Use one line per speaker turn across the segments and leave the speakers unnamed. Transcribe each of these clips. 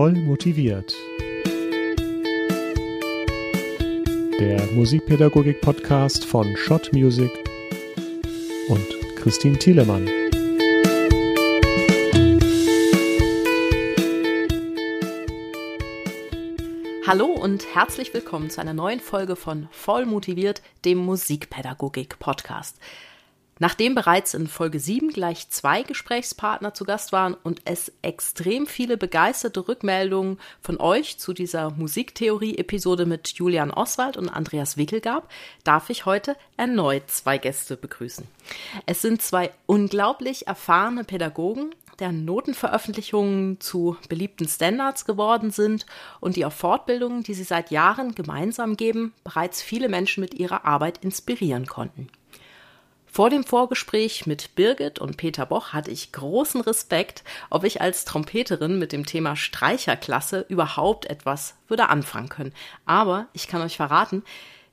Voll motiviert. Der Musikpädagogik-Podcast von Schott Music und Christine Thielemann.
Hallo und herzlich willkommen zu einer neuen Folge von Voll motiviert, dem Musikpädagogik-Podcast. Nachdem bereits in Folge 7 gleich zwei Gesprächspartner zu Gast waren und es extrem viele begeisterte Rückmeldungen von euch zu dieser Musiktheorie-Episode mit Julian Oswald und Andreas Wickel gab, darf ich heute erneut zwei Gäste begrüßen. Es sind zwei unglaublich erfahrene Pädagogen, deren Notenveröffentlichungen zu beliebten Standards geworden sind und die auf Fortbildungen, die sie seit Jahren gemeinsam geben, bereits viele Menschen mit ihrer Arbeit inspirieren konnten. Vor dem Vorgespräch mit Birgit und Peter Boch hatte ich großen Respekt, ob ich als Trompeterin mit dem Thema Streicherklasse überhaupt etwas würde anfangen können. Aber ich kann euch verraten,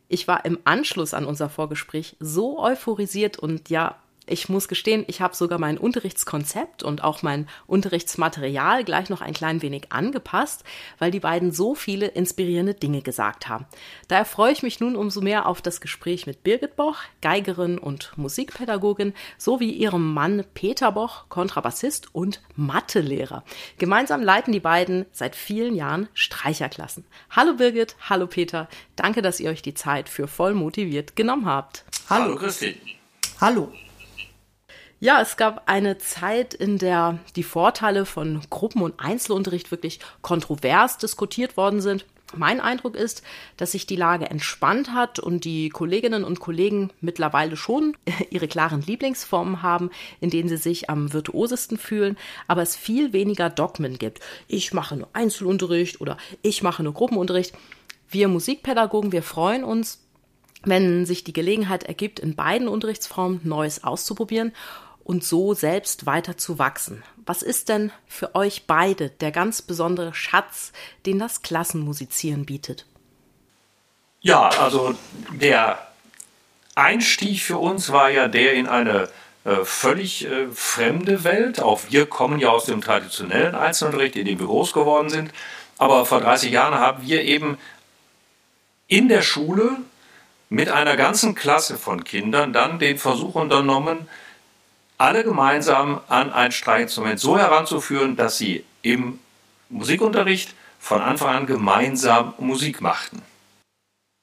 ich war im Anschluss an unser Vorgespräch so euphorisiert und ja ich muss gestehen, ich habe sogar mein Unterrichtskonzept und auch mein Unterrichtsmaterial gleich noch ein klein wenig angepasst, weil die beiden so viele inspirierende Dinge gesagt haben. Daher freue ich mich nun umso mehr auf das Gespräch mit Birgit Boch, Geigerin und Musikpädagogin, sowie ihrem Mann Peter Boch, Kontrabassist und Mathelehrer. Gemeinsam leiten die beiden seit vielen Jahren Streicherklassen. Hallo Birgit, hallo Peter, danke, dass ihr euch die Zeit für voll motiviert genommen habt.
Hallo, hallo Christi.
Hallo. Ja, es gab eine Zeit, in der die Vorteile von Gruppen- und Einzelunterricht wirklich kontrovers diskutiert worden sind. Mein Eindruck ist, dass sich die Lage entspannt hat und die Kolleginnen und Kollegen mittlerweile schon ihre klaren Lieblingsformen haben, in denen sie sich am virtuosesten fühlen, aber es viel weniger Dogmen gibt. Ich mache nur Einzelunterricht oder ich mache nur Gruppenunterricht. Wir Musikpädagogen, wir freuen uns, wenn sich die Gelegenheit ergibt, in beiden Unterrichtsformen Neues auszuprobieren und so selbst weiter zu wachsen. Was ist denn für euch beide der ganz besondere Schatz, den das Klassenmusizieren bietet?
Ja, also der Einstieg für uns war ja der in eine äh, völlig äh, fremde Welt. Auch wir kommen ja aus dem traditionellen Einzelunterricht, in dem wir groß geworden sind. Aber vor 30 Jahren haben wir eben in der Schule mit einer ganzen Klasse von Kindern dann den Versuch unternommen, alle gemeinsam an ein Streichinstrument so heranzuführen, dass sie im Musikunterricht von Anfang an gemeinsam Musik machten.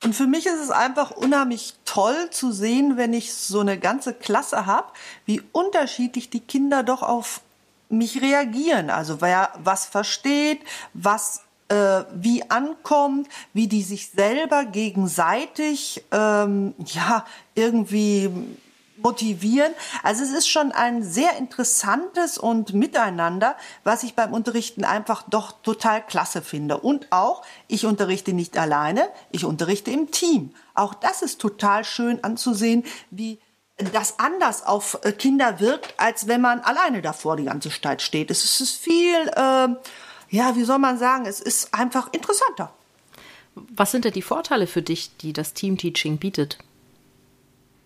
Und für mich ist es einfach unheimlich toll zu sehen, wenn ich so eine ganze Klasse habe, wie unterschiedlich die Kinder doch auf mich reagieren. Also wer was versteht, was äh, wie ankommt, wie die sich selber gegenseitig ähm, ja irgendwie motivieren. Also es ist schon ein sehr interessantes und Miteinander, was ich beim Unterrichten einfach doch total klasse finde. Und auch, ich unterrichte nicht alleine, ich unterrichte im Team. Auch das ist total schön anzusehen, wie das anders auf äh, Kinder wirkt, als wenn man alleine davor die ganze Zeit steht. Es ist viel, äh, ja, wie soll man sagen, es ist einfach interessanter.
Was sind denn die Vorteile für dich, die das Teamteaching bietet?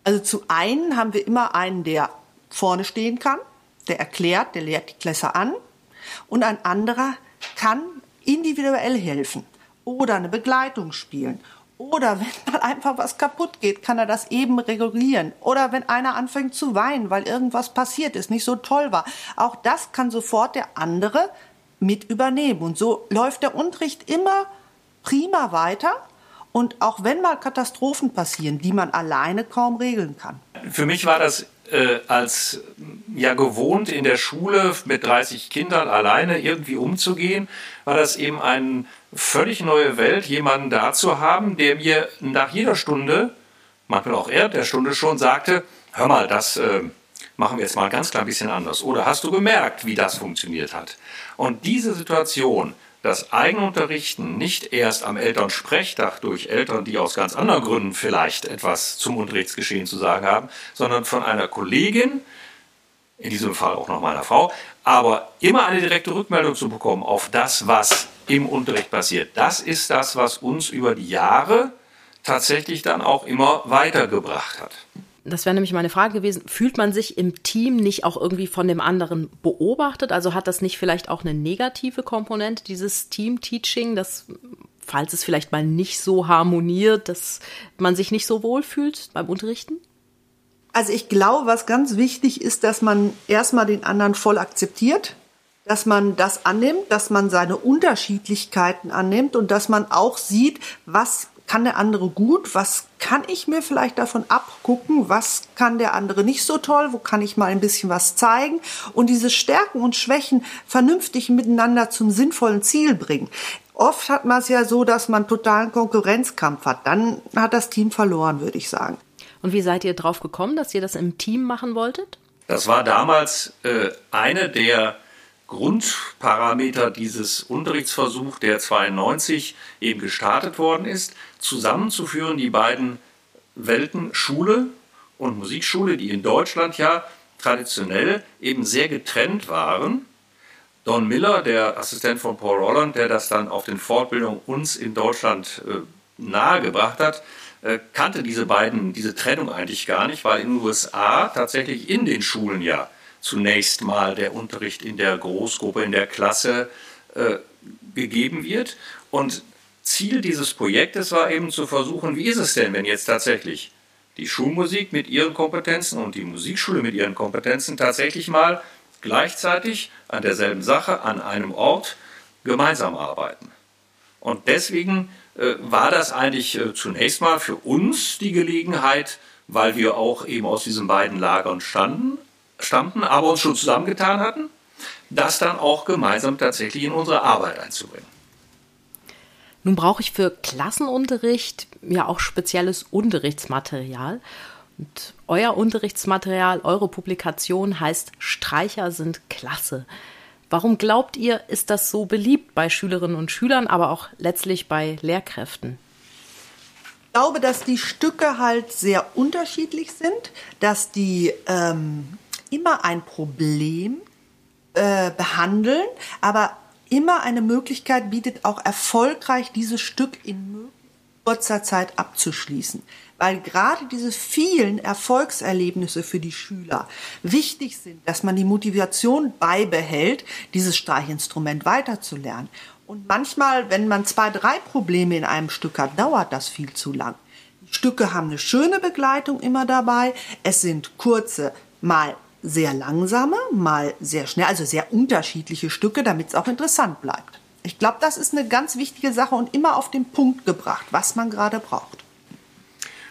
Also zu einen haben wir immer einen, der vorne stehen kann, der erklärt, der lehrt die Klasse an und ein anderer kann individuell helfen oder eine Begleitung spielen oder wenn mal einfach was kaputt geht, kann er das eben regulieren. Oder wenn einer anfängt zu weinen, weil irgendwas passiert ist, nicht so toll war. Auch das kann sofort der andere mit übernehmen. Und so läuft der Unterricht immer prima weiter. Und auch wenn mal Katastrophen passieren, die man alleine kaum regeln kann.
Für mich war das äh, als ja gewohnt in der Schule mit 30 Kindern alleine irgendwie umzugehen, war das eben eine völlig neue Welt, jemanden da zu haben, der mir nach jeder Stunde, manchmal auch er der Stunde schon sagte, hör mal, das äh, machen wir jetzt mal ganz klein bisschen anders. Oder hast du gemerkt, wie das funktioniert hat? Und diese Situation, das Eigenunterrichten nicht erst am Elternsprechtag durch Eltern, die aus ganz anderen Gründen vielleicht etwas zum Unterrichtsgeschehen zu sagen haben, sondern von einer Kollegin, in diesem Fall auch noch meiner Frau, aber immer eine direkte Rückmeldung zu bekommen auf das, was im Unterricht passiert. Das ist das, was uns über die Jahre tatsächlich dann auch immer weitergebracht hat.
Das wäre nämlich meine Frage gewesen. Fühlt man sich im Team nicht auch irgendwie von dem anderen beobachtet? Also hat das nicht vielleicht auch eine negative Komponente, dieses Team-Teaching, dass, falls es vielleicht mal nicht so harmoniert, dass man sich nicht so wohl fühlt beim Unterrichten?
Also ich glaube, was ganz wichtig ist, dass man erstmal den anderen voll akzeptiert, dass man das annimmt, dass man seine Unterschiedlichkeiten annimmt und dass man auch sieht, was kann der andere gut, was kann ich mir vielleicht davon abgucken, was kann der andere nicht so toll, wo kann ich mal ein bisschen was zeigen und diese Stärken und Schwächen vernünftig miteinander zum sinnvollen Ziel bringen. Oft hat man es ja so, dass man totalen Konkurrenzkampf hat. Dann hat das Team verloren, würde ich sagen.
Und wie seid ihr drauf gekommen, dass ihr das im Team machen wolltet?
Das war damals äh, eine der Grundparameter dieses Unterrichtsversuchs, der 92 eben gestartet worden ist, zusammenzuführen, die beiden Welten Schule und Musikschule, die in Deutschland ja traditionell eben sehr getrennt waren. Don Miller, der Assistent von Paul Rolland, der das dann auf den Fortbildungen uns in Deutschland äh, nahegebracht hat, äh, kannte diese beiden, diese Trennung eigentlich gar nicht, weil in den USA tatsächlich in den Schulen ja zunächst mal der Unterricht in der Großgruppe, in der Klasse äh, gegeben wird. Und Ziel dieses Projektes war eben zu versuchen, wie ist es denn, wenn jetzt tatsächlich die Schulmusik mit ihren Kompetenzen und die Musikschule mit ihren Kompetenzen tatsächlich mal gleichzeitig an derselben Sache, an einem Ort gemeinsam arbeiten. Und deswegen äh, war das eigentlich äh, zunächst mal für uns die Gelegenheit, weil wir auch eben aus diesen beiden Lagern standen, stammten, aber uns schon zusammengetan hatten, das dann auch gemeinsam tatsächlich in unsere Arbeit einzubringen.
Nun brauche ich für Klassenunterricht ja auch spezielles Unterrichtsmaterial. Und euer Unterrichtsmaterial, eure Publikation heißt Streicher sind klasse. Warum glaubt ihr, ist das so beliebt bei Schülerinnen und Schülern, aber auch letztlich bei Lehrkräften?
Ich glaube, dass die Stücke halt sehr unterschiedlich sind, dass die ähm, immer ein Problem äh, behandeln, aber immer eine Möglichkeit bietet, auch erfolgreich dieses Stück in kurzer Zeit abzuschließen. Weil gerade diese vielen Erfolgserlebnisse für die Schüler wichtig sind, dass man die Motivation beibehält, dieses Streichinstrument weiterzulernen. Und manchmal, wenn man zwei, drei Probleme in einem Stück hat, dauert das viel zu lang. Die Stücke haben eine schöne Begleitung immer dabei. Es sind kurze, mal sehr langsame, mal sehr schnell, also sehr unterschiedliche Stücke, damit es auch interessant bleibt. Ich glaube, das ist eine ganz wichtige Sache und immer auf den Punkt gebracht, was man gerade braucht.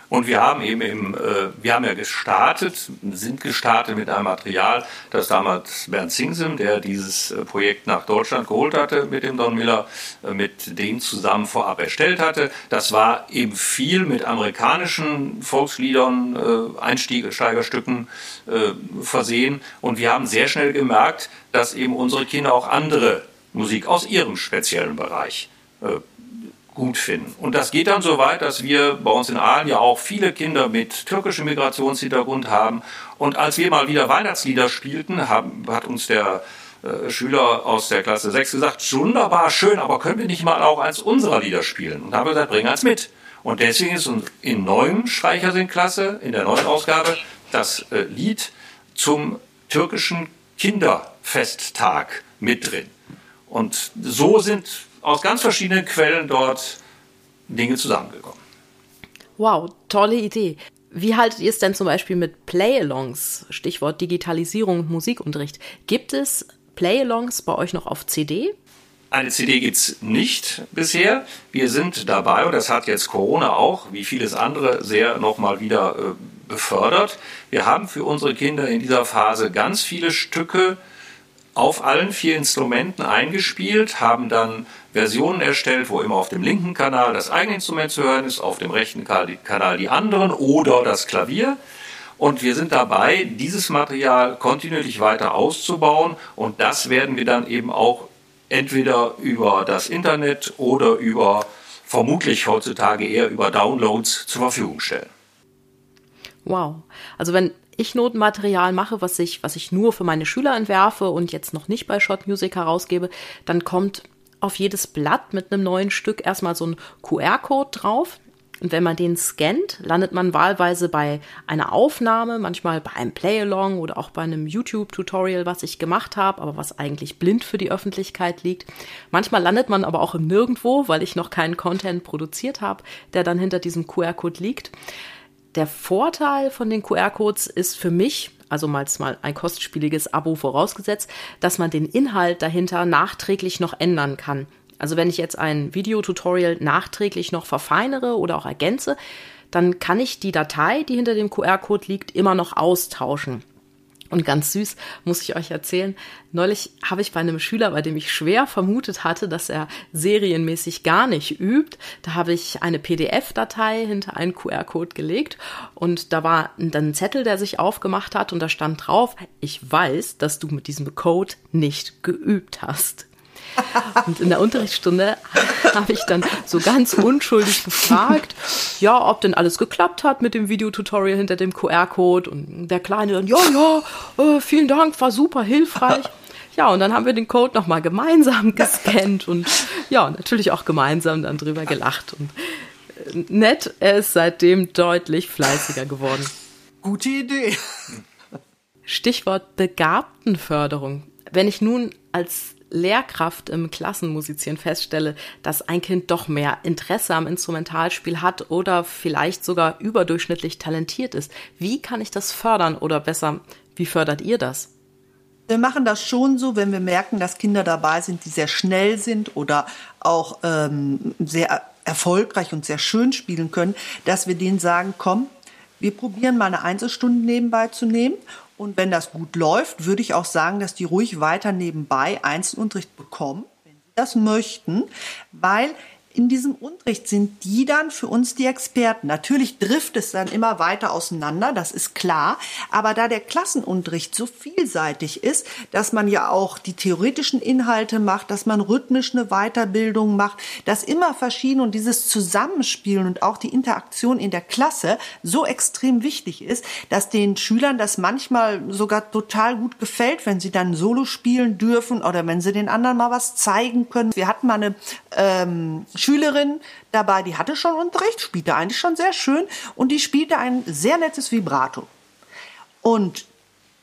Und wir haben eben im, äh, wir haben ja gestartet, sind gestartet mit einem Material, das damals Bernd Singsem, der dieses äh, Projekt nach Deutschland geholt hatte mit dem Don Miller, äh, mit dem zusammen vorab erstellt hatte. Das war eben viel mit amerikanischen Volksliedern, äh, Einsteigerstücken äh, versehen. Und wir haben sehr schnell gemerkt, dass eben unsere Kinder auch andere Musik aus ihrem speziellen Bereich äh, gut finden. Und das geht dann so weit, dass wir bei uns in Aalen ja auch viele Kinder mit türkischem Migrationshintergrund haben. Und als wir mal wieder Weihnachtslieder spielten, haben, hat uns der äh, Schüler aus der Klasse 6 gesagt, wunderbar, schön, aber können wir nicht mal auch eins unserer Lieder spielen? Und haben wir gesagt, bring eins mit. Und deswegen ist uns in neuen Streichersing-Klasse, in der neuen Ausgabe, das äh, Lied zum türkischen Kinderfesttag mit drin. Und so sind aus ganz verschiedenen Quellen dort Dinge zusammengekommen.
Wow, tolle Idee. Wie haltet ihr es denn zum Beispiel mit Play-Alongs? Stichwort Digitalisierung und Musikunterricht. Gibt es Play-Alongs bei euch noch auf CD?
Eine CD gibt es nicht bisher. Wir sind dabei, und das hat jetzt Corona auch, wie vieles andere, sehr nochmal wieder äh, befördert. Wir haben für unsere Kinder in dieser Phase ganz viele Stücke auf allen vier Instrumenten eingespielt, haben dann Versionen erstellt, wo immer auf dem linken Kanal das eigene Instrument zu hören ist, auf dem rechten Kanal die anderen oder das Klavier. Und wir sind dabei, dieses Material kontinuierlich weiter auszubauen und das werden wir dann eben auch entweder über das Internet oder über vermutlich heutzutage eher über Downloads zur Verfügung stellen.
Wow. Also wenn ich Notenmaterial mache, was ich, was ich nur für meine Schüler entwerfe und jetzt noch nicht bei Shot Music herausgebe, dann kommt auf jedes Blatt mit einem neuen Stück erstmal so ein QR-Code drauf. Und wenn man den scannt, landet man wahlweise bei einer Aufnahme, manchmal bei einem Play-Along oder auch bei einem YouTube-Tutorial, was ich gemacht habe, aber was eigentlich blind für die Öffentlichkeit liegt. Manchmal landet man aber auch im Nirgendwo, weil ich noch keinen Content produziert habe, der dann hinter diesem QR-Code liegt. Der Vorteil von den QR-Codes ist für mich, also mal ein kostspieliges Abo vorausgesetzt, dass man den Inhalt dahinter nachträglich noch ändern kann. Also wenn ich jetzt ein Videotutorial nachträglich noch verfeinere oder auch ergänze, dann kann ich die Datei, die hinter dem QR-Code liegt, immer noch austauschen. Und ganz süß muss ich euch erzählen. Neulich habe ich bei einem Schüler, bei dem ich schwer vermutet hatte, dass er serienmäßig gar nicht übt, da habe ich eine PDF-Datei hinter einen QR-Code gelegt und da war dann ein Zettel, der sich aufgemacht hat und da stand drauf, ich weiß, dass du mit diesem Code nicht geübt hast. Und in der Unterrichtsstunde habe ich dann so ganz unschuldig gefragt, ja, ob denn alles geklappt hat mit dem Videotutorial hinter dem QR-Code. Und der Kleine dann, ja, ja, äh, vielen Dank, war super hilfreich. Ja, und dann haben wir den Code nochmal gemeinsam gescannt und ja, natürlich auch gemeinsam dann drüber gelacht. Und äh, nett, er ist seitdem deutlich fleißiger geworden.
Gute Idee.
Stichwort Begabtenförderung. Wenn ich nun als Lehrkraft im Klassenmusizieren feststelle, dass ein Kind doch mehr Interesse am Instrumentalspiel hat oder vielleicht sogar überdurchschnittlich talentiert ist, wie kann ich das fördern oder besser, wie fördert ihr das?
Wir machen das schon so, wenn wir merken, dass Kinder dabei sind, die sehr schnell sind oder auch ähm, sehr erfolgreich und sehr schön spielen können, dass wir denen sagen, komm, wir probieren mal eine Einzelstunde nebenbei zu nehmen. Und wenn das gut läuft, würde ich auch sagen, dass die ruhig weiter nebenbei Einzelunterricht bekommen, wenn sie das möchten, weil in diesem Unterricht sind die dann für uns die Experten. Natürlich trifft es dann immer weiter auseinander, das ist klar. Aber da der Klassenunterricht so vielseitig ist, dass man ja auch die theoretischen Inhalte macht, dass man rhythmisch eine Weiterbildung macht, dass immer verschieden und dieses Zusammenspielen und auch die Interaktion in der Klasse so extrem wichtig ist, dass den Schülern das manchmal sogar total gut gefällt, wenn sie dann Solo spielen dürfen oder wenn sie den anderen mal was zeigen können. Wir hatten mal eine ähm, Schülerin dabei, die hatte schon Unterricht, spielte eigentlich schon sehr schön und die spielte ein sehr nettes Vibrato. Und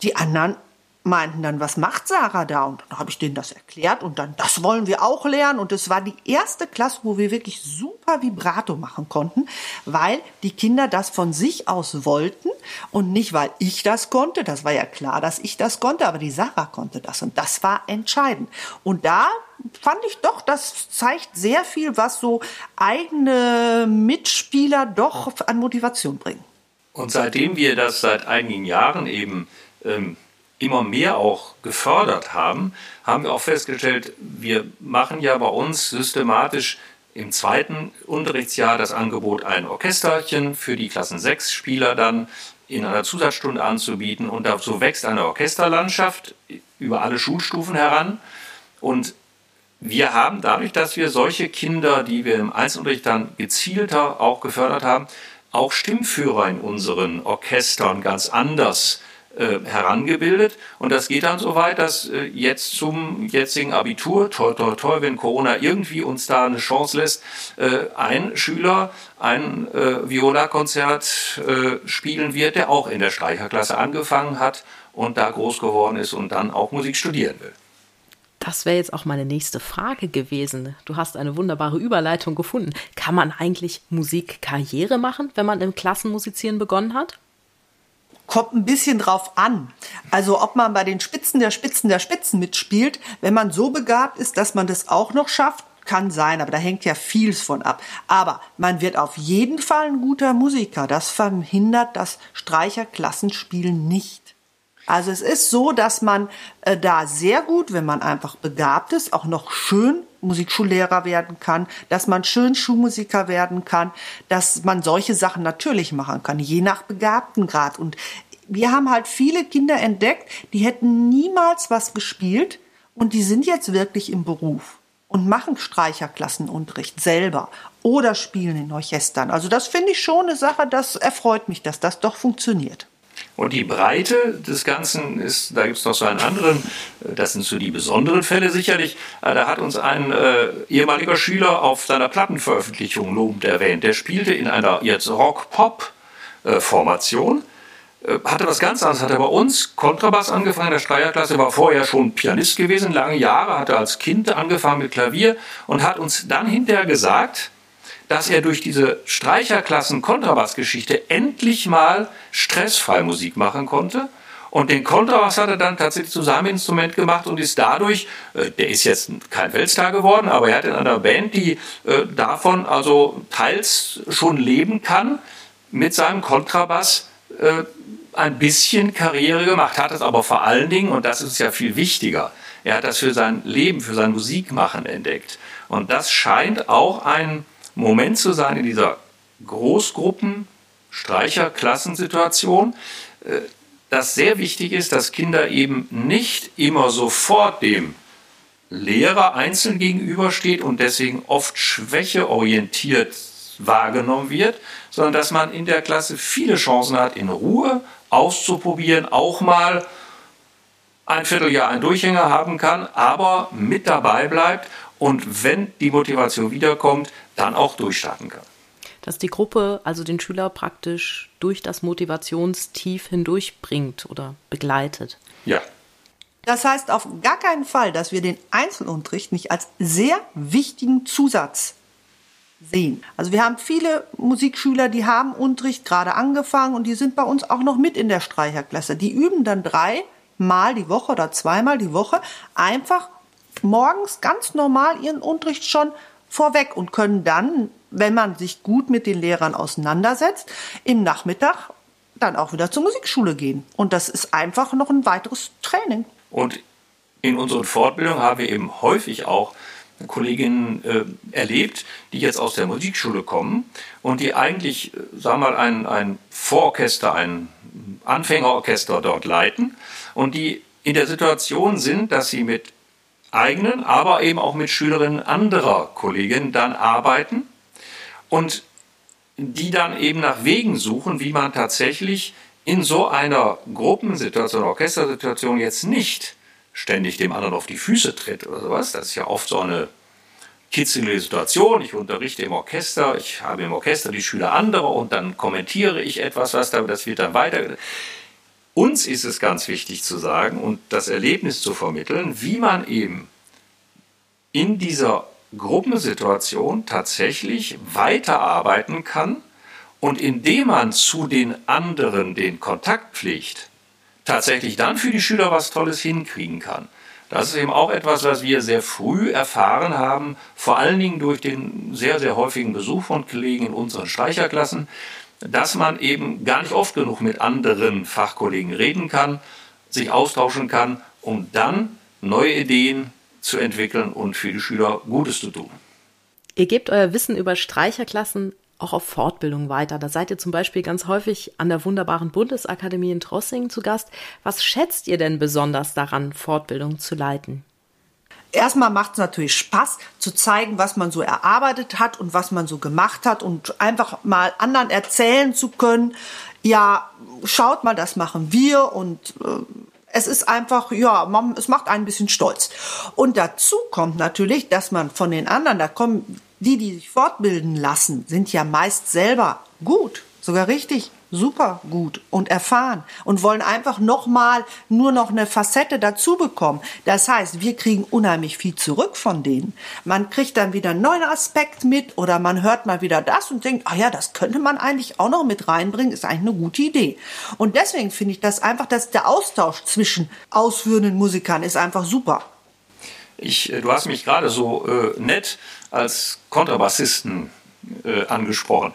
die anderen meinten dann, was macht Sarah da? Und dann habe ich denen das erklärt und dann, das wollen wir auch lernen. Und es war die erste Klasse, wo wir wirklich super Vibrato machen konnten, weil die Kinder das von sich aus wollten und nicht, weil ich das konnte. Das war ja klar, dass ich das konnte, aber die Sarah konnte das und das war entscheidend. Und da fand ich doch, das zeigt sehr viel, was so eigene Mitspieler doch an Motivation bringen.
Und seitdem wir das seit einigen Jahren eben ähm, immer mehr auch gefördert haben, haben wir auch festgestellt, wir machen ja bei uns systematisch im zweiten Unterrichtsjahr das Angebot, ein Orchesterchen für die Klassen 6 Spieler dann in einer Zusatzstunde anzubieten. Und so wächst eine Orchesterlandschaft über alle Schulstufen heran. Und wir haben dadurch, dass wir solche Kinder, die wir im Einzelunterricht dann gezielter auch gefördert haben, auch Stimmführer in unseren Orchestern ganz anders äh, herangebildet. Und das geht dann so weit, dass äh, jetzt zum jetzigen Abitur, toll, toll, toll, wenn Corona irgendwie uns da eine Chance lässt, äh, ein Schüler ein äh, Viola-Konzert äh, spielen wird, der auch in der Streicherklasse angefangen hat und da groß geworden ist und dann auch Musik studieren will.
Das wäre jetzt auch meine nächste Frage gewesen. Du hast eine wunderbare Überleitung gefunden. Kann man eigentlich Musikkarriere machen, wenn man im Klassenmusizieren begonnen hat?
Kommt ein bisschen drauf an. Also ob man bei den Spitzen der Spitzen der Spitzen mitspielt, wenn man so begabt ist, dass man das auch noch schafft, kann sein, aber da hängt ja vieles von ab. Aber man wird auf jeden Fall ein guter Musiker. Das verhindert das Streicherklassenspielen nicht. Also es ist so, dass man äh, da sehr gut, wenn man einfach begabt ist, auch noch schön Musikschullehrer werden kann, dass man schön Schulmusiker werden kann, dass man solche Sachen natürlich machen kann, je nach Begabtengrad. Und wir haben halt viele Kinder entdeckt, die hätten niemals was gespielt und die sind jetzt wirklich im Beruf und machen Streicherklassenunterricht selber oder spielen in Orchestern. Also das finde ich schon eine Sache, das erfreut mich, dass das doch funktioniert.
Und die Breite des Ganzen ist, da gibt es noch so einen anderen, das sind so die besonderen Fälle sicherlich. Äh, da hat uns ein äh, ehemaliger Schüler auf seiner Plattenveröffentlichung lobend erwähnt. Der spielte in einer jetzt Rock-Pop-Formation, äh, hatte was ganz anderes, hatte bei uns Kontrabass angefangen in der Streierklasse, war vorher schon Pianist gewesen, lange Jahre, hatte als Kind angefangen mit Klavier und hat uns dann hinterher gesagt, dass er durch diese Streicherklassen-Kontrabass-Geschichte endlich mal stressfrei Musik machen konnte. Und den Kontrabass hat er dann tatsächlich zu seinem Instrument gemacht und ist dadurch, äh, der ist jetzt kein Weltstar geworden, aber er hat in einer Band, die äh, davon also teils schon leben kann, mit seinem Kontrabass äh, ein bisschen Karriere gemacht, hat es aber vor allen Dingen, und das ist ja viel wichtiger, er hat das für sein Leben, für sein Musikmachen entdeckt. Und das scheint auch ein Moment zu sein in dieser Großgruppen, Streicherklassensituation, äh, dass sehr wichtig ist, dass Kinder eben nicht immer sofort dem Lehrer einzeln gegenübersteht und deswegen oft schwächeorientiert wahrgenommen wird, sondern dass man in der Klasse viele Chancen hat, in Ruhe auszuprobieren, auch mal ein Vierteljahr einen Durchhänger haben kann, aber mit dabei bleibt und wenn die Motivation wiederkommt, dann auch durchstarten kann.
Dass die Gruppe also den Schüler praktisch durch das Motivationstief hindurchbringt oder begleitet.
Ja.
Das heißt auf gar keinen Fall, dass wir den Einzelunterricht nicht als sehr wichtigen Zusatz sehen. Also wir haben viele Musikschüler, die haben Unterricht gerade angefangen und die sind bei uns auch noch mit in der Streicherklasse. Die üben dann dreimal die Woche oder zweimal die Woche einfach morgens ganz normal ihren Unterricht schon vorweg und können dann, wenn man sich gut mit den Lehrern auseinandersetzt, im Nachmittag dann auch wieder zur Musikschule gehen. Und das ist einfach noch ein weiteres Training.
Und in unseren Fortbildungen haben wir eben häufig auch Kolleginnen äh, erlebt, die jetzt aus der Musikschule kommen und die eigentlich, äh, sagen wir mal, ein, ein Vororchester, ein Anfängerorchester dort leiten und die in der Situation sind, dass sie mit eigenen, aber eben auch mit Schülerinnen anderer Kolleginnen dann arbeiten und die dann eben nach Wegen suchen, wie man tatsächlich in so einer Gruppensituation, Orchestersituation jetzt nicht ständig dem anderen auf die Füße tritt oder sowas. Das ist ja oft so eine kitzelige Situation. Ich unterrichte im Orchester, ich habe im Orchester die Schüler anderer und dann kommentiere ich etwas, was da, das wird dann weiter. Uns ist es ganz wichtig zu sagen und das Erlebnis zu vermitteln, wie man eben in dieser Gruppensituation tatsächlich weiterarbeiten kann und indem man zu den anderen den Kontakt pflegt, tatsächlich dann für die Schüler was Tolles hinkriegen kann. Das ist eben auch etwas, was wir sehr früh erfahren haben, vor allen Dingen durch den sehr, sehr häufigen Besuch von Kollegen in unseren Streicherklassen, dass man eben gar nicht oft genug mit anderen Fachkollegen reden kann, sich austauschen kann, um dann neue Ideen zu entwickeln und für die Schüler Gutes zu tun.
Ihr gebt euer Wissen über Streicherklassen auch auf Fortbildung weiter. Da seid ihr zum Beispiel ganz häufig an der wunderbaren Bundesakademie in Trossingen zu Gast. Was schätzt ihr denn besonders daran, Fortbildung zu leiten?
Erstmal macht es natürlich Spaß zu zeigen, was man so erarbeitet hat und was man so gemacht hat und einfach mal anderen erzählen zu können. Ja, schaut mal, das machen wir und äh, es ist einfach, ja, man, es macht einen ein bisschen stolz. Und dazu kommt natürlich, dass man von den anderen, da kommen die, die sich fortbilden lassen, sind ja meist selber gut, sogar richtig super gut und erfahren und wollen einfach nochmal nur noch eine Facette dazu bekommen. Das heißt, wir kriegen unheimlich viel zurück von denen. Man kriegt dann wieder einen neuen Aspekt mit oder man hört mal wieder das und denkt, ah ja, das könnte man eigentlich auch noch mit reinbringen, ist eigentlich eine gute Idee. Und deswegen finde ich das einfach, dass der Austausch zwischen ausführenden Musikern ist einfach super.
Ich, äh, du hast mich gerade so äh, nett als Kontrabassisten äh, angesprochen.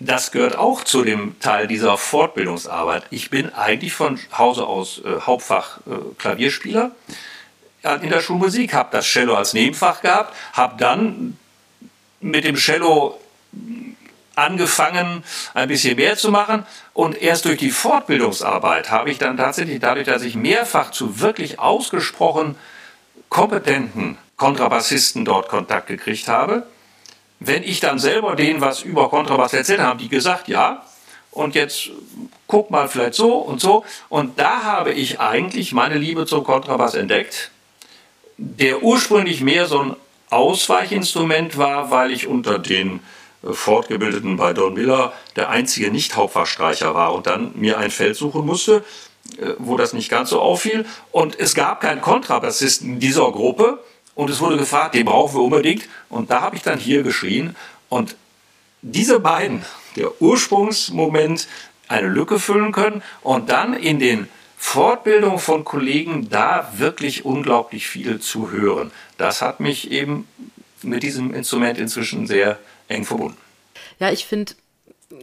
Das gehört auch zu dem Teil dieser Fortbildungsarbeit. Ich bin eigentlich von Hause aus äh, Hauptfach äh, Klavierspieler in der Schulmusik, habe das Cello als Nebenfach gehabt, habe dann mit dem Cello angefangen, ein bisschen mehr zu machen. Und erst durch die Fortbildungsarbeit habe ich dann tatsächlich, dadurch, dass ich mehrfach zu wirklich ausgesprochen kompetenten Kontrabassisten dort Kontakt gekriegt habe. Wenn ich dann selber denen was über Kontrabass erzählt habe, die gesagt, ja. und jetzt guck mal vielleicht so und so. Und da habe ich eigentlich meine Liebe zum Kontrabass entdeckt, der ursprünglich mehr so ein Ausweichinstrument war, weil ich unter den äh, Fortgebildeten bei Don Miller der einzige Nicht-Hauptfachstreicher war und dann mir ein Feld suchen musste, äh, wo das nicht ganz so auffiel. Und es gab keinen Kontrabassisten dieser Gruppe und es wurde gefragt, den brauchen wir unbedingt. Und da habe ich dann hier geschrien und diese beiden, der Ursprungsmoment, eine Lücke füllen können und dann in den Fortbildungen von Kollegen da wirklich unglaublich viel zu hören. Das hat mich eben mit diesem Instrument inzwischen sehr eng verbunden.
Ja, ich finde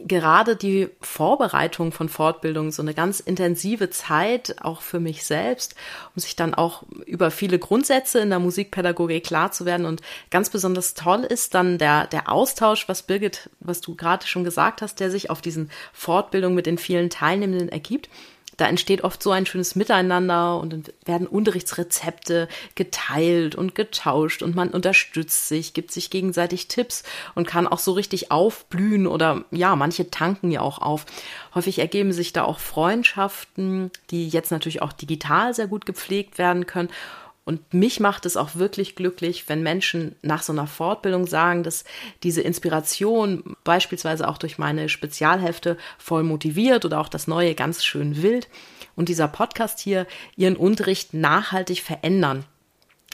gerade die Vorbereitung von Fortbildungen so eine ganz intensive Zeit, auch für mich selbst, um sich dann auch über viele Grundsätze in der Musikpädagogik klar zu werden. Und ganz besonders toll ist dann der, der Austausch, was Birgit, was du gerade schon gesagt hast, der sich auf diesen Fortbildungen mit den vielen Teilnehmenden ergibt da entsteht oft so ein schönes Miteinander und dann werden Unterrichtsrezepte geteilt und getauscht und man unterstützt sich, gibt sich gegenseitig Tipps und kann auch so richtig aufblühen oder ja, manche tanken ja auch auf. Häufig ergeben sich da auch Freundschaften, die jetzt natürlich auch digital sehr gut gepflegt werden können und mich macht es auch wirklich glücklich, wenn Menschen nach so einer Fortbildung sagen, dass diese Inspiration beispielsweise auch durch meine Spezialhefte voll motiviert oder auch das Neue ganz schön wild und dieser Podcast hier ihren Unterricht nachhaltig verändern.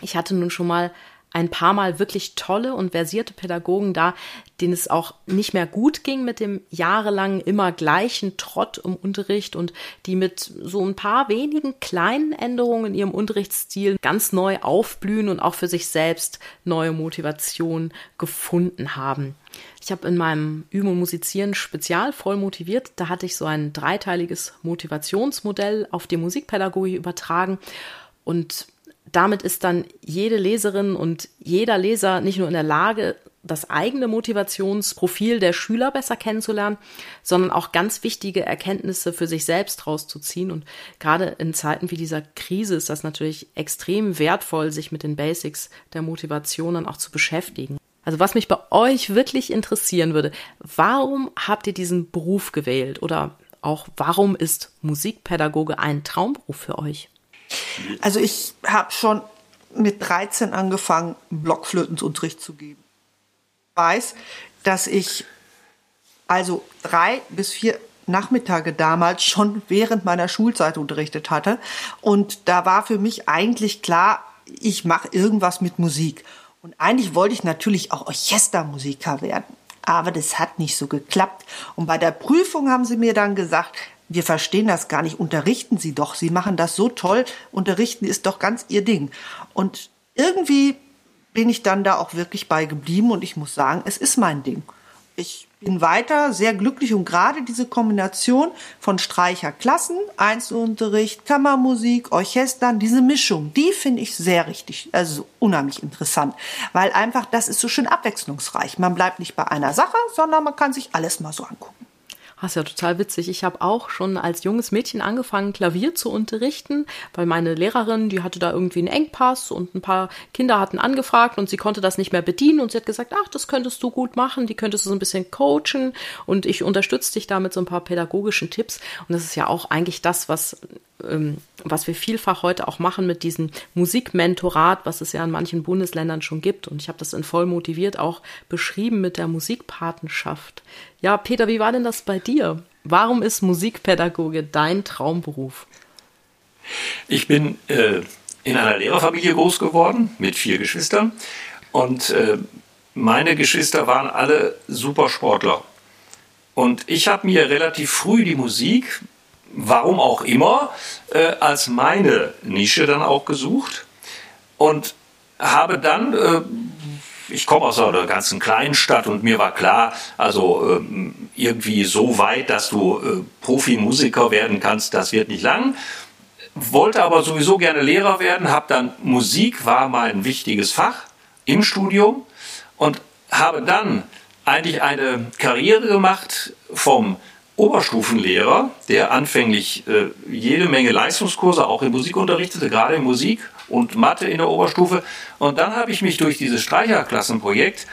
Ich hatte nun schon mal ein paar Mal wirklich tolle und versierte Pädagogen da, denen es auch nicht mehr gut ging mit dem jahrelangen immer gleichen Trott im Unterricht und die mit so ein paar wenigen kleinen Änderungen in ihrem Unterrichtsstil ganz neu aufblühen und auch für sich selbst neue Motivation gefunden haben. Ich habe in meinem Üben und Musizieren spezial voll motiviert. Da hatte ich so ein dreiteiliges Motivationsmodell auf die Musikpädagogik übertragen und damit ist dann jede Leserin und jeder Leser nicht nur in der Lage, das eigene Motivationsprofil der Schüler besser kennenzulernen, sondern auch ganz wichtige Erkenntnisse für sich selbst rauszuziehen. Und gerade in Zeiten wie dieser Krise ist das natürlich extrem wertvoll, sich mit den Basics der Motivation dann auch zu beschäftigen. Also was mich bei euch wirklich interessieren würde, warum habt ihr diesen Beruf gewählt oder auch warum ist Musikpädagoge ein Traumberuf für euch?
Also ich habe schon mit 13 angefangen, Blockflötenunterricht zu geben. Ich weiß, dass ich also drei bis vier Nachmittage damals schon während meiner Schulzeit unterrichtet hatte. Und da war für mich eigentlich klar, ich mache irgendwas mit Musik. Und eigentlich wollte ich natürlich auch Orchestermusiker werden. Aber das hat nicht so geklappt. Und bei der Prüfung haben sie mir dann gesagt, wir verstehen das gar nicht, unterrichten Sie doch, Sie machen das so toll, unterrichten ist doch ganz Ihr Ding. Und irgendwie bin ich dann da auch wirklich bei geblieben und ich muss sagen, es ist mein Ding. Ich bin weiter sehr glücklich und gerade diese Kombination von Streicherklassen, Einzelunterricht, Kammermusik, Orchestern, diese Mischung, die finde ich sehr richtig, also unheimlich interessant, weil einfach das ist so schön abwechslungsreich. Man bleibt nicht bei einer Sache, sondern man kann sich alles mal so angucken.
Das ist ja total witzig. Ich habe auch schon als junges Mädchen angefangen, Klavier zu unterrichten, weil meine Lehrerin, die hatte da irgendwie einen Engpass und ein paar Kinder hatten angefragt und sie konnte das nicht mehr bedienen und sie hat gesagt, ach, das könntest du gut machen, die könntest du so ein bisschen coachen und ich unterstütze dich da mit so ein paar pädagogischen Tipps. Und das ist ja auch eigentlich das, was ähm, was wir vielfach heute auch machen mit diesem Musikmentorat, was es ja in manchen Bundesländern schon gibt. Und ich habe das in voll motiviert auch beschrieben mit der Musikpatenschaft. Ja, Peter, wie war denn das bei dir? Warum ist Musikpädagoge dein Traumberuf?
Ich bin äh, in einer Lehrerfamilie groß geworden mit vier Geschwistern und äh, meine Geschwister waren alle Supersportler. Und ich habe mir relativ früh die Musik warum auch immer, äh, als meine Nische dann auch gesucht und habe dann, äh, ich komme aus einer ganzen kleinen Stadt und mir war klar, also äh, irgendwie so weit, dass du äh, Profimusiker werden kannst, das wird nicht lang. Wollte aber sowieso gerne Lehrer werden, habe dann Musik war mein wichtiges Fach im Studium und habe dann eigentlich eine Karriere gemacht vom Oberstufenlehrer, der anfänglich äh, jede Menge Leistungskurse auch in Musik unterrichtete, gerade in Musik und Mathe in der Oberstufe. Und dann habe ich mich durch dieses Streicherklassenprojekt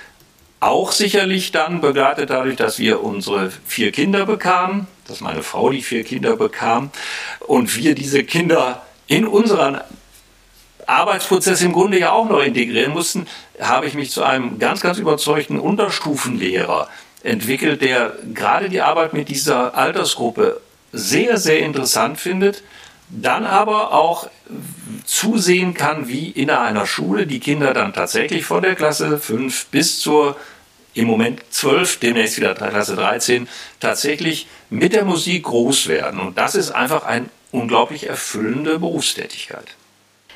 auch sicherlich dann begleitet dadurch, dass wir unsere vier Kinder bekamen, dass meine Frau die vier Kinder bekam und wir diese Kinder in unseren Arbeitsprozess im Grunde ja auch noch integrieren mussten, habe ich mich zu einem ganz, ganz überzeugten Unterstufenlehrer entwickelt, der gerade die Arbeit mit dieser Altersgruppe sehr, sehr interessant findet, dann aber auch zusehen kann, wie in einer Schule die Kinder dann tatsächlich von der Klasse 5 bis zur im Moment 12, demnächst wieder Klasse 13, tatsächlich mit der Musik groß werden. Und das ist einfach eine unglaublich erfüllende Berufstätigkeit.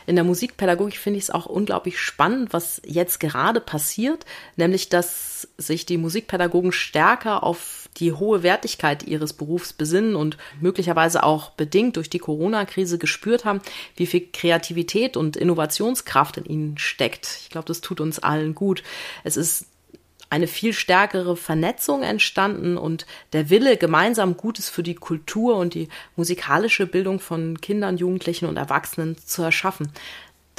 In der Musikpädagogik finde ich es auch unglaublich spannend, was jetzt gerade passiert, nämlich dass sich die Musikpädagogen stärker auf die hohe Wertigkeit ihres Berufs besinnen und möglicherweise auch bedingt durch die Corona-Krise gespürt haben, wie viel Kreativität und Innovationskraft in ihnen steckt. Ich glaube, das tut uns allen gut. Es ist eine viel stärkere Vernetzung entstanden und der Wille, gemeinsam Gutes für die Kultur und die musikalische Bildung von Kindern, Jugendlichen und Erwachsenen zu erschaffen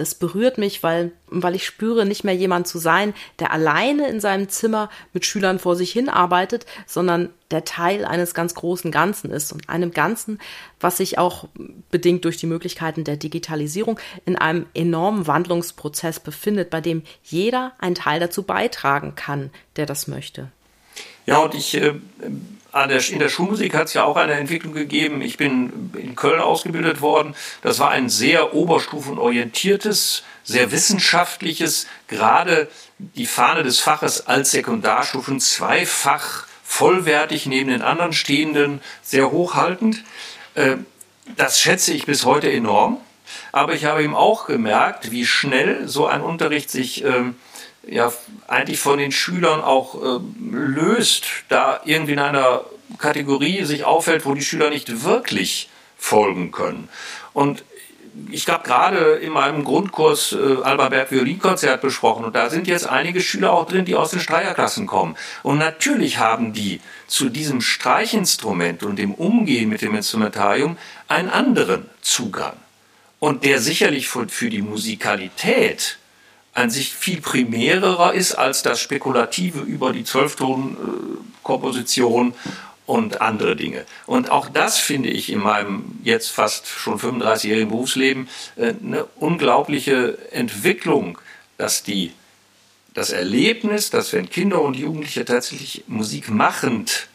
das berührt mich, weil, weil ich spüre, nicht mehr jemand zu sein, der alleine in seinem Zimmer mit Schülern vor sich hin arbeitet, sondern der Teil eines ganz großen Ganzen ist und einem Ganzen, was sich auch bedingt durch die Möglichkeiten der Digitalisierung in einem enormen Wandlungsprozess befindet, bei dem jeder einen Teil dazu beitragen kann, der das möchte.
Ja, und ich äh, der, in der Schulmusik hat es ja auch eine Entwicklung gegeben. Ich bin in Köln ausgebildet worden. Das war ein sehr oberstufenorientiertes, sehr wissenschaftliches, gerade die Fahne des Faches als Sekundarstufen zweifach vollwertig neben den anderen stehenden, sehr hochhaltend. Äh, das schätze ich bis heute enorm. Aber ich habe eben auch gemerkt, wie schnell so ein Unterricht sich ähm, ja eigentlich von den Schülern auch äh, löst, da irgendwie in einer Kategorie sich auffällt, wo die Schüler nicht wirklich folgen können. Und ich habe gerade in meinem Grundkurs äh, Alba Berg Violinkonzert besprochen und da sind jetzt einige Schüler auch drin, die aus den Streicherklassen kommen. Und natürlich haben die zu diesem Streichinstrument und dem Umgehen mit dem Instrumentarium einen anderen Zugang. Und der sicherlich für, für die Musikalität an sich viel primärer ist als das Spekulative über die Zwölftonkomposition und andere Dinge. Und auch das finde ich in meinem jetzt fast schon 35-jährigen Berufsleben äh, eine unglaubliche Entwicklung, dass die, das Erlebnis, dass wenn Kinder und Jugendliche tatsächlich Musik machend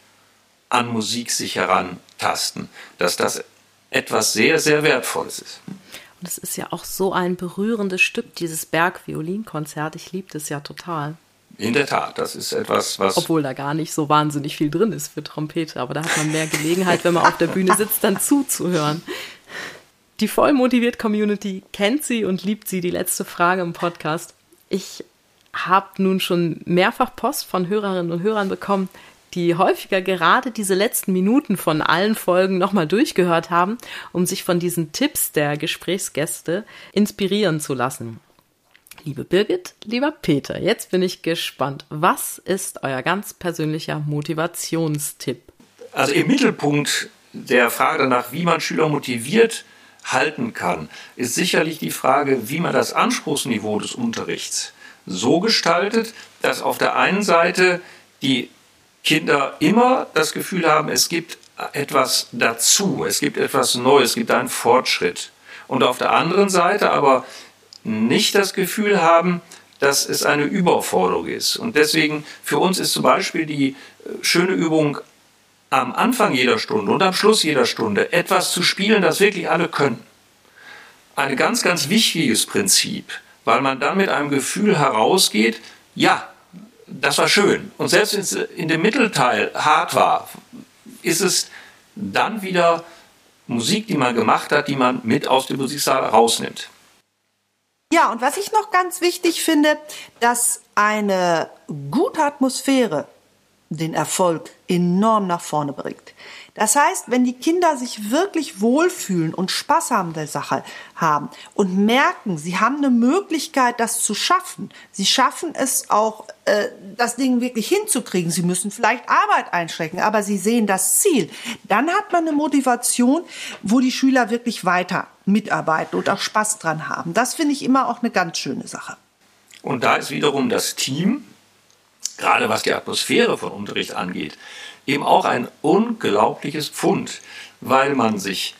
an Musik sich herantasten, dass das etwas sehr, sehr Wertvolles ist.
Und es ist ja auch so ein berührendes Stück, dieses Berg-Violinkonzert. Ich liebe das ja total.
In der Tat, das ist etwas, was.
Obwohl da gar nicht so wahnsinnig viel drin ist für Trompete, aber da hat man mehr Gelegenheit, wenn man auf der Bühne sitzt, dann zuzuhören. Die vollmotiviert Community kennt sie und liebt sie. Die letzte Frage im Podcast. Ich habe nun schon mehrfach Post von Hörerinnen und Hörern bekommen, die häufiger gerade diese letzten Minuten von allen Folgen nochmal durchgehört haben, um sich von diesen Tipps der Gesprächsgäste inspirieren zu lassen. Liebe Birgit, lieber Peter, jetzt bin ich gespannt. Was ist euer ganz persönlicher Motivationstipp?
Also im Mittelpunkt der Frage danach, wie man Schüler motiviert halten kann, ist sicherlich die Frage, wie man das Anspruchsniveau des Unterrichts so gestaltet, dass auf der einen Seite die Kinder immer das Gefühl haben, es gibt etwas dazu, es gibt etwas Neues, es gibt einen Fortschritt. Und auf der anderen Seite aber nicht das Gefühl haben, dass es eine Überforderung ist. Und deswegen für uns ist zum Beispiel die äh, schöne Übung am Anfang jeder Stunde und am Schluss jeder Stunde etwas zu spielen, das wirklich alle können. Ein ganz, ganz wichtiges Prinzip, weil man dann mit einem Gefühl herausgeht, ja, das war schön. Und selbst wenn es in dem Mittelteil hart war, ist es dann wieder Musik, die man gemacht hat, die man mit aus dem Musiksaal rausnimmt.
Ja, und was ich noch ganz wichtig finde, dass eine gute Atmosphäre den Erfolg enorm nach vorne bringt. Das heißt, wenn die Kinder sich wirklich wohlfühlen und Spaß an der Sache haben und merken, sie haben eine Möglichkeit, das zu schaffen, sie schaffen es auch, äh, das Ding wirklich hinzukriegen, sie müssen vielleicht Arbeit einschränken, aber sie sehen das Ziel, dann hat man eine Motivation, wo die Schüler wirklich weiter mitarbeiten und auch Spaß dran haben. Das finde ich immer auch eine ganz schöne Sache.
Und da ist wiederum das Team gerade was die Atmosphäre von Unterricht angeht, eben auch ein unglaubliches Pfund, weil man sich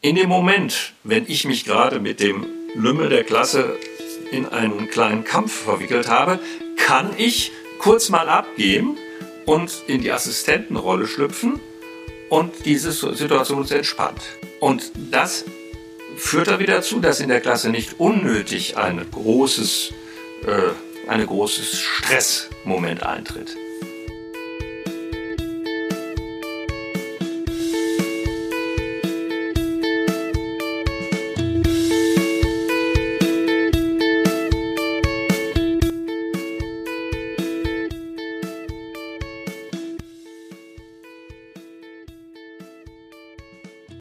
in dem Moment, wenn ich mich gerade mit dem Lümmel der Klasse in einen kleinen Kampf verwickelt habe, kann ich kurz mal abgehen und in die Assistentenrolle schlüpfen und diese Situation ist entspannt. Und das führt dann wieder dazu, dass in der Klasse nicht unnötig ein großes, äh, ein großes Stressmoment eintritt.